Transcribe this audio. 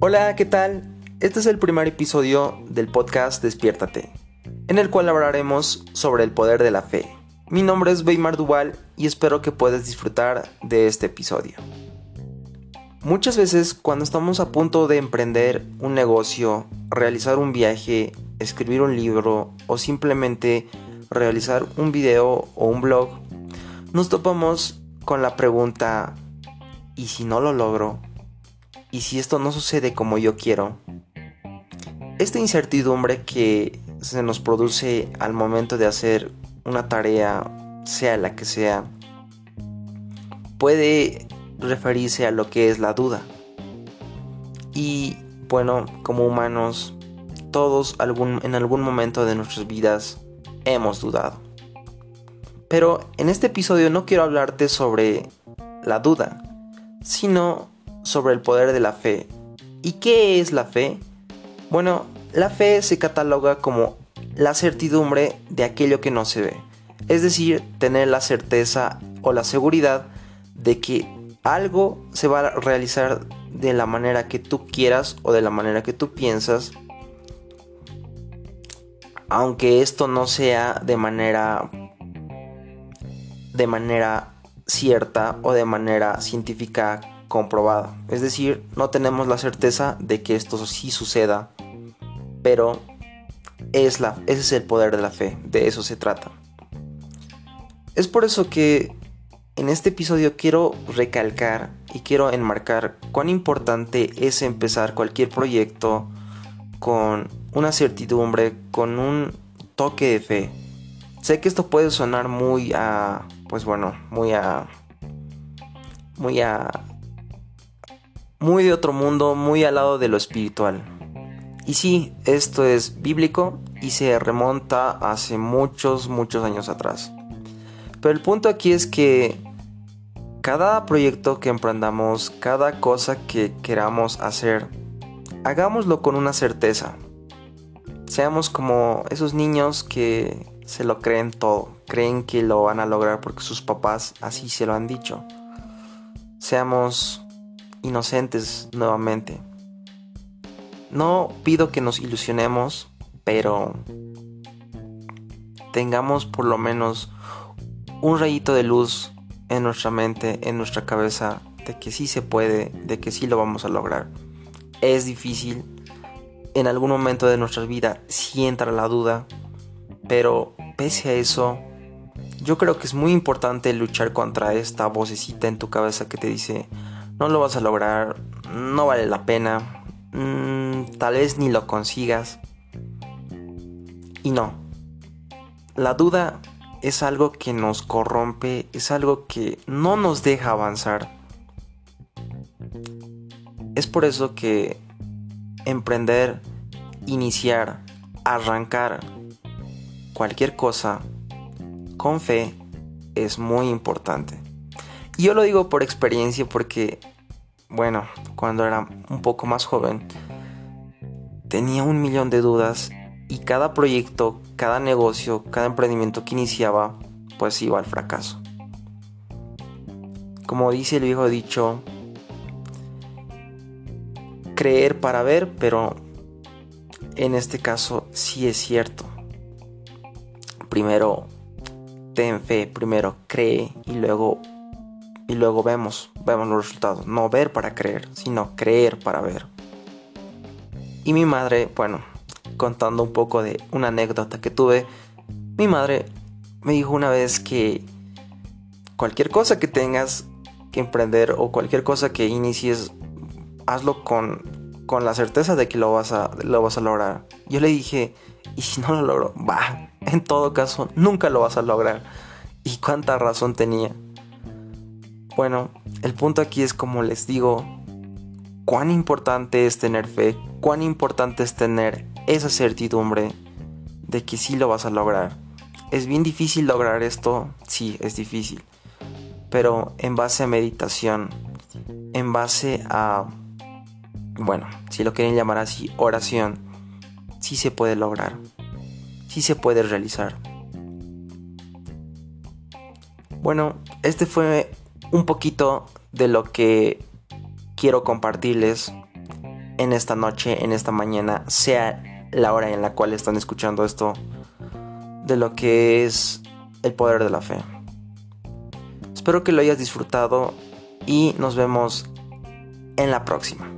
Hola, ¿qué tal? Este es el primer episodio del podcast Despiértate, en el cual hablaremos sobre el poder de la fe. Mi nombre es Weimar Duval y espero que puedas disfrutar de este episodio. Muchas veces cuando estamos a punto de emprender un negocio, realizar un viaje, escribir un libro o simplemente realizar un video o un blog, nos topamos con la pregunta ¿y si no lo logro? ¿Y si esto no sucede como yo quiero? Esta incertidumbre que se nos produce al momento de hacer una tarea, sea la que sea, puede referirse a lo que es la duda. Y bueno, como humanos, todos en algún momento de nuestras vidas hemos dudado. Pero en este episodio no quiero hablarte sobre la duda, sino sobre el poder de la fe. ¿Y qué es la fe? Bueno, la fe se cataloga como la certidumbre de aquello que no se ve. Es decir, tener la certeza o la seguridad de que algo se va a realizar de la manera que tú quieras o de la manera que tú piensas. Aunque esto no sea de manera de manera cierta o de manera científica Es decir, no tenemos la certeza de que esto sí suceda, pero es la, ese es el poder de la fe, de eso se trata. Es por eso que en este episodio quiero recalcar y quiero enmarcar cuán importante es empezar cualquier proyecto con una certidumbre, con un toque de fe. Sé que esto puede sonar muy a, pues bueno, muy a, muy a, muy de otro mundo, muy al lado de lo espiritual. Y sí, esto es bíblico y se remonta hace muchos, muchos años atrás. Pero el punto aquí es que cada proyecto que emprendamos, cada cosa que queramos hacer, hagámoslo con una certeza. Seamos como esos niños que se lo creen todo, creen que lo van a lograr porque sus papás así se lo han dicho. Seamos inocentes nuevamente. No pido que nos ilusionemos, pero tengamos por lo menos un rayito de luz en nuestra mente, en nuestra cabeza, de que sí se puede, de que sí lo vamos a lograr. Es difícil, en algún momento de nuestra vida sí entra la duda, pero pese a eso, yo creo que es muy importante luchar contra esta vocecita en tu cabeza que te dice, no lo vas a lograr, no vale la pena, mmm, tal vez ni lo consigas. Y no, la duda es algo que nos corrompe, es algo que no nos deja avanzar. Es por eso que emprender, iniciar, arrancar cualquier cosa con fe es muy importante. Yo lo digo por experiencia porque, bueno, cuando era un poco más joven, tenía un millón de dudas y cada proyecto, cada negocio, cada emprendimiento que iniciaba, pues iba al fracaso. Como dice el viejo dicho, creer para ver, pero en este caso sí es cierto. Primero ten fe, primero cree y luego y luego vemos, vemos los resultados. No ver para creer, sino creer para ver. Y mi madre, bueno, contando un poco de una anécdota que tuve. Mi madre me dijo una vez que cualquier cosa que tengas que emprender o cualquier cosa que inicies, hazlo con, con la certeza de que lo vas, a, lo vas a lograr. Yo le dije, ¿y si no lo logro? Va, en todo caso, nunca lo vas a lograr. Y cuánta razón tenía. Bueno, el punto aquí es como les digo, cuán importante es tener fe, cuán importante es tener esa certidumbre de que sí lo vas a lograr. ¿Es bien difícil lograr esto? Sí, es difícil. Pero en base a meditación, en base a, bueno, si lo quieren llamar así, oración, sí se puede lograr. Sí se puede realizar. Bueno, este fue un poquito de lo que quiero compartirles en esta noche, en esta mañana, sea la hora en la cual están escuchando esto, de lo que es el poder de la fe. Espero que lo hayas disfrutado y nos vemos en la próxima.